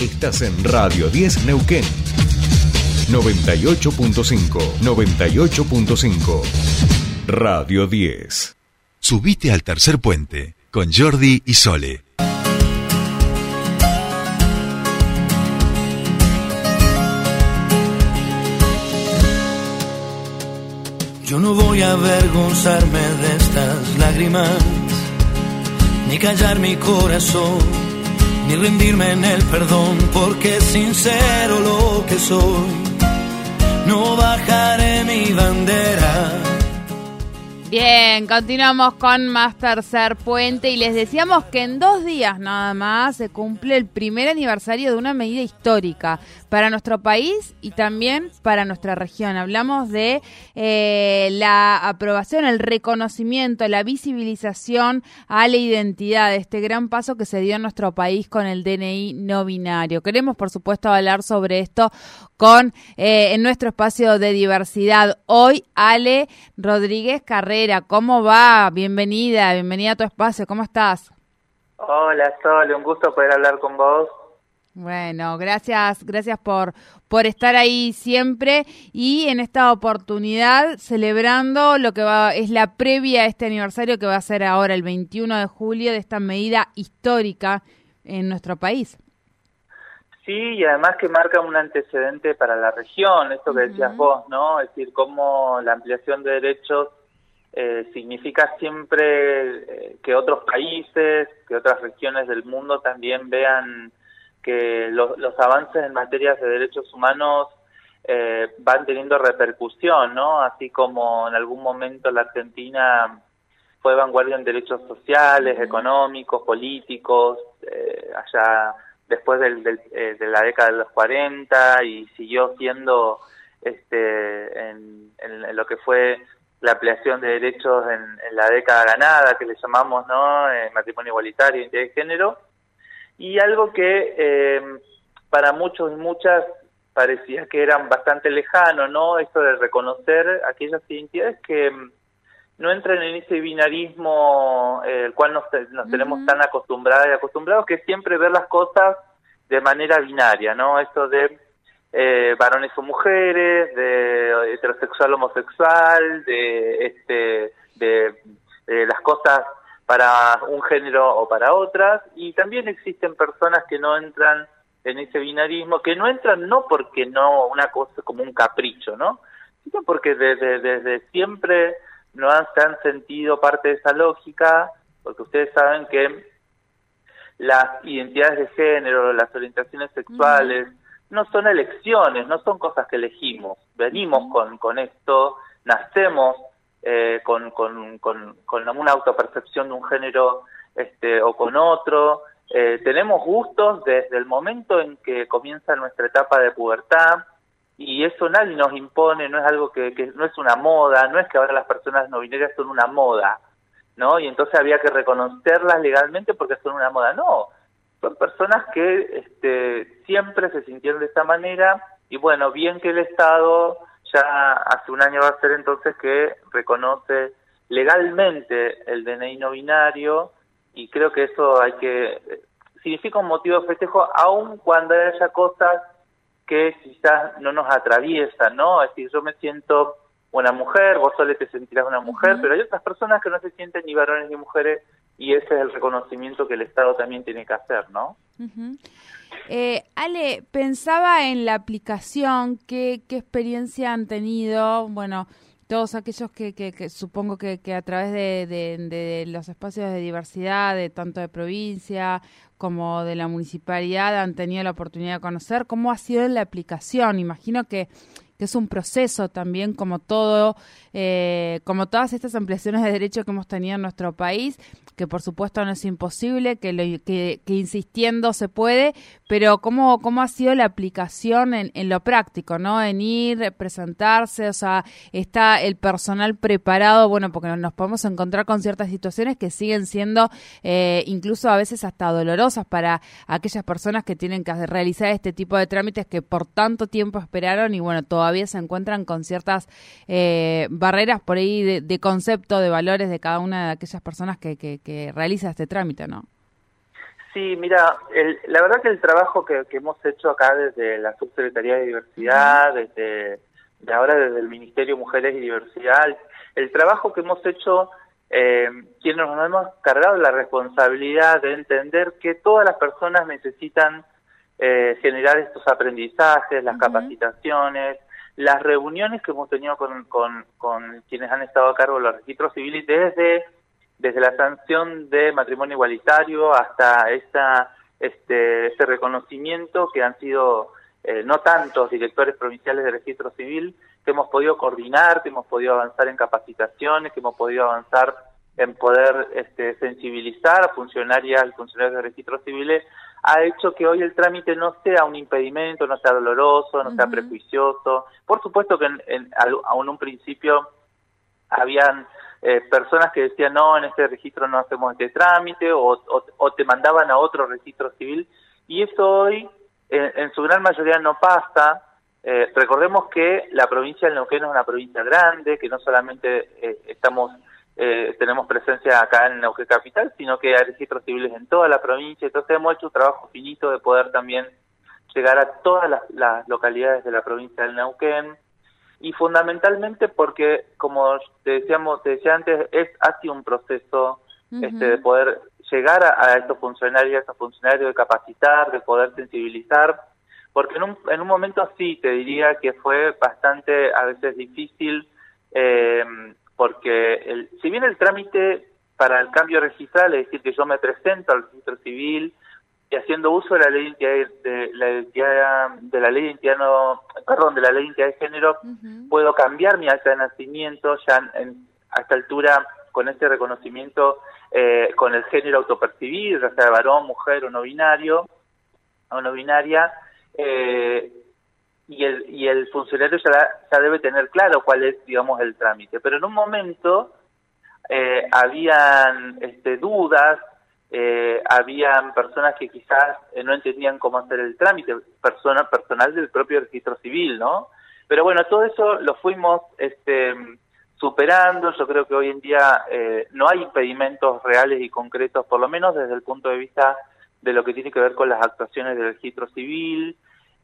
Estás en Radio 10 Neuquén. 98.5. 98.5. Radio 10. Subite al tercer puente con Jordi y Sole. Yo no voy a avergonzarme de estas lágrimas, ni callar mi corazón, ni rendirme en el perdón, porque sincero lo que soy. No bajaré mi bandera Bien, continuamos con más tercer puente y les decíamos que en dos días nada más se cumple el primer aniversario de una medida histórica para nuestro país y también para nuestra región. Hablamos de eh, la aprobación, el reconocimiento, la visibilización a la identidad, de este gran paso que se dio en nuestro país con el DNI no binario. Queremos, por supuesto, hablar sobre esto con eh, en nuestro espacio de diversidad. Hoy, Ale Rodríguez Carrera, ¿cómo va? Bienvenida, bienvenida a tu espacio, ¿cómo estás? Hola, Sol, un gusto poder hablar con vos. Bueno, gracias, gracias por, por estar ahí siempre y en esta oportunidad celebrando lo que va, es la previa a este aniversario que va a ser ahora el 21 de julio de esta medida histórica en nuestro país. Sí, y además que marca un antecedente para la región, esto que decías vos, ¿no? Es decir, cómo la ampliación de derechos eh, significa siempre eh, que otros países, que otras regiones del mundo también vean que los avances en materia de derechos humanos eh, van teniendo repercusión, ¿no? Así como en algún momento la Argentina fue vanguardia en derechos sociales, económicos, políticos, allá después del, eh, de la década de los 40 y siguió siendo este en, lo que fue la ampliación de derechos en, la década ganada, que le llamamos no eh, matrimonio igualitario, interés de género, y algo que eh, para muchos y muchas parecía que eran bastante lejano, ¿no? Esto de reconocer aquellas identidades que no entran en ese binarismo eh, el cual nos, tenemos tan acostumbrados y acostumbrados que siempre ver las cosas de manera binaria, ¿no? Esto de eh, varones o mujeres, de heterosexual homosexual, de este de, las cosas para un género o para otras y también existen personas que no entran en ese binarismo, que no entran no porque no una cosa como un capricho, ¿no? sino porque desde, desde siempre no han, se han sentido parte de esa lógica, porque ustedes saben que las identidades de género, las orientaciones sexuales, no son elecciones, no son cosas que elegimos. Venimos con, con esto, nacemos eh, con, con, con, con, una autopercepción de un género este, o con otro. Eh, tenemos gustos desde el momento en que comienza nuestra etapa de pubertad, y eso nadie nos impone, no es algo que, que, no es una moda, no es que ahora las personas no binarias son una moda, ¿no? Y entonces había que reconocerlas legalmente porque son una moda, no, son personas que este, siempre se sintieron de esta manera y bueno, bien que el Estado ya hace un año va a ser entonces que reconoce legalmente el DNI no binario y creo que eso hay que significa un motivo de festejo aun cuando haya cosas que quizás no nos atraviesan, ¿no? Es decir, yo me siento una mujer, vos solo te sentirás una mujer, pero hay otras personas que no se sienten ni varones ni mujeres y ese es el reconocimiento que el Estado también tiene que hacer, ¿no? Eh, Ale, pensaba en la aplicación, ¿qué, experiencia han tenido? Bueno, todos aquellos que, que, supongo que, que, a través de, de, los espacios de diversidad, de tanto de provincia como de la municipalidad, han tenido la oportunidad de conocer cómo ha sido la aplicación. Imagino que que es un proceso también como todo, eh, como todas estas ampliaciones de derechos que hemos tenido en nuestro país, que por supuesto no es imposible, que, lo, que, insistiendo se puede, pero cómo, cómo ha sido la aplicación en, en, lo práctico, ¿no? En ir, presentarse, o sea, está el personal preparado, bueno, porque nos podemos encontrar con ciertas situaciones que siguen siendo eh, incluso a veces hasta dolorosas para aquellas personas que tienen que realizar este tipo de trámites que por tanto tiempo esperaron y bueno, todavía se encuentran con ciertas eh, barreras por ahí de, concepto, de valores de cada una de aquellas personas que, que, que realiza este trámite, ¿no? Sí, mira, la verdad que el trabajo que, hemos hecho acá desde la Subsecretaría de Diversidad, desde de ahora desde el Ministerio Mujeres y Diversidad, el trabajo que hemos hecho, eh, quienes nos hemos cargado la responsabilidad de entender que todas las personas necesitan eh, generar estos aprendizajes, las capacitaciones, las reuniones que hemos tenido con, con, quienes han estado a cargo de los registros civiles desde, desde la sanción de matrimonio igualitario hasta esta, este, este reconocimiento que han sido eh, no tantos directores provinciales de registro civil, que hemos podido coordinar, que hemos podido avanzar en capacitaciones, que hemos podido avanzar en poder este, sensibilizar a funcionarias y funcionarios de registros civiles ha hecho que hoy el trámite no sea un impedimento, no sea doloroso, no sea prejuicioso. Por supuesto que en, aún un principio habían eh, personas que decían no, en este registro no hacemos este trámite o, te mandaban a otro registro civil y eso hoy en, su gran mayoría no pasa. Eh, recordemos que la provincia de Neuquén es una provincia grande, que no solamente eh, estamos eh, tenemos presencia acá en Neuquén Capital, sino que hay registros civiles en toda la provincia, entonces hemos hecho un trabajo finito de poder también llegar a todas las, localidades de la provincia del Neuquén, y fundamentalmente porque, como te decíamos, te decía antes, es sido un proceso este, de poder llegar a, estos funcionarios, a estos funcionarios, de capacitar, de poder sensibilizar, porque en un, en un momento así te diría que fue bastante a veces difícil eh, porque el, si bien el trámite para el cambio registral, es decir, que yo me presento al registro civil y haciendo uso de la ley de, la identidad de la ley de identidad no, perdón, de la ley de identidad de género, puedo cambiar mi acta de nacimiento ya en, a esta altura con este reconocimiento eh, con el género autopercibido, ya sea varón, mujer o no binario o no binaria, eh, y el, funcionario ya, ya debe tener claro cuál es, digamos, el trámite. Pero en un momento eh, habían este, dudas, eh, habían personas que quizás eh, no entendían cómo hacer el trámite, persona personal del propio registro civil, ¿no? Pero bueno, todo eso lo fuimos este, superando. Yo creo que hoy en día eh, no hay impedimentos reales y concretos, por lo menos desde el punto de vista de lo que tiene que ver con las actuaciones del registro civil,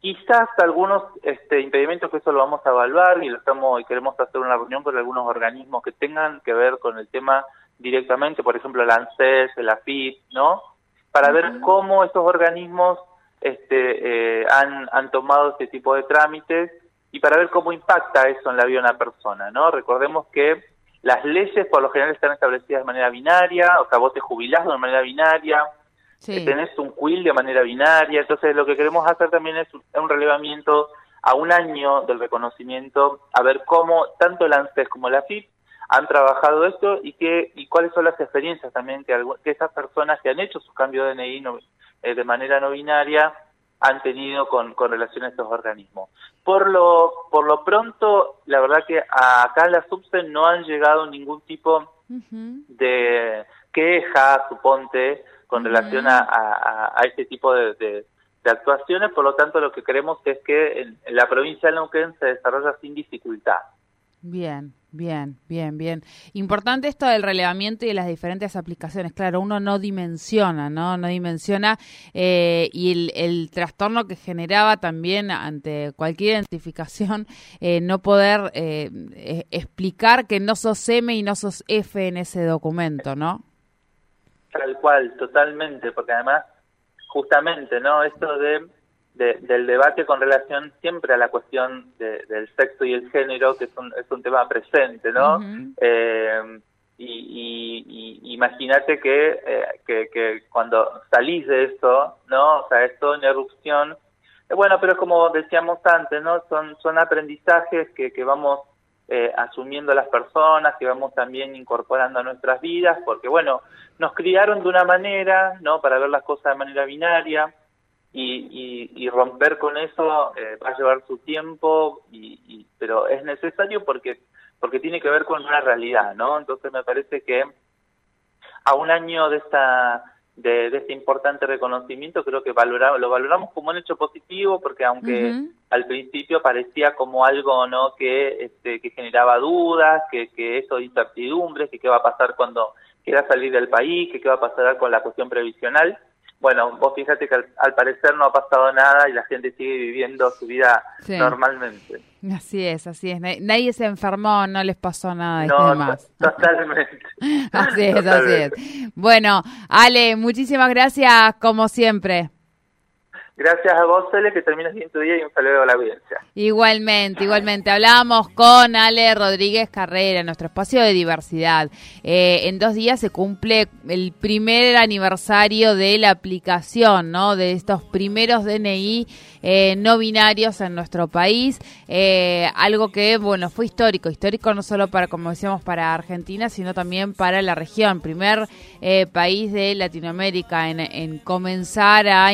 Quizás algunos este, impedimentos que eso lo vamos a evaluar y lo estamos y queremos hacer una reunión con algunos organismos que tengan que ver con el tema directamente, por ejemplo el ANSES, el AFIP, ¿no? Para ver cómo estos organismos este, eh, han, han tomado este tipo de trámites y para ver cómo impacta eso en la vida de una persona, ¿no? Recordemos que las leyes por lo general están establecidas de manera binaria, o sea, vos te jubilás de manera binaria, sí. tenés un quill de manera binaria, entonces lo que queremos hacer también es un relevamiento a un año del reconocimiento, a ver cómo tanto el ANSES como la FIP han trabajado esto y qué y cuáles son las experiencias también que, que esas personas que han hecho su cambio de DNI eh, de manera no binaria han tenido con, con relación a estos organismos. Por lo, por lo pronto, la verdad que acá en la SUBSE no han llegado ningún tipo de queja, suponte, con relación a, a, este tipo de, de, actuaciones, por lo tanto lo que queremos es que en, la provincia de Neuquén se desarrolla sin dificultad. Bien, bien, bien, bien. Importante esto del relevamiento y de las diferentes aplicaciones. Claro, uno no dimensiona, ¿no? No dimensiona eh, y el, el, trastorno que generaba también ante cualquier identificación, eh, no poder eh, explicar que no sos M y no sos F en ese documento, ¿no? Tal cual, totalmente, porque además, justamente, ¿no? Esto de, del debate con relación siempre a la cuestión del sexo y el género, que es un, es un tema presente, ¿no? eh, y, y, imagínate que, eh, que, que, cuando salís de eso, ¿no? O sea, es toda una erupción. Eh, bueno, pero como decíamos antes, ¿no? Son, son aprendizajes que, que vamos eh, asumiendo las personas, que vamos también incorporando a nuestras vidas, porque bueno, nos criaron de una manera, ¿no? Para ver las cosas de manera binaria y, y, romper con eso eh, va a llevar su tiempo, y, pero es necesario porque porque tiene que ver con una realidad, ¿no? Entonces me parece que a un año de esta de, este importante reconocimiento, creo que valoramos, lo valoramos como un hecho positivo, porque aunque al principio parecía como algo no que, este, que generaba dudas, que, que eso de incertidumbres, que qué va a pasar cuando quiera salir del país, que qué va a pasar con la cuestión previsional, bueno, vos fíjate que al, parecer no ha pasado nada y la gente sigue viviendo su vida normalmente. Así es, así es. Nadie se enfermó, no les pasó nada. No, más. totalmente. así es, así es. Bueno, Ale, muchísimas gracias como siempre. Gracias a vos, Cele, que termines bien tu día y un saludo a la audiencia. Igualmente, igualmente. Hablamos con Ale Rodríguez Carrera, nuestro espacio de diversidad. Eh, en dos días se cumple el primer aniversario de la aplicación, ¿no? De estos primeros DNI eh, no binarios en nuestro país. Eh, algo que, bueno, fue histórico. Histórico no solo para, como decíamos, para Argentina, sino también para la región. Primer país de Latinoamérica en, en comenzar a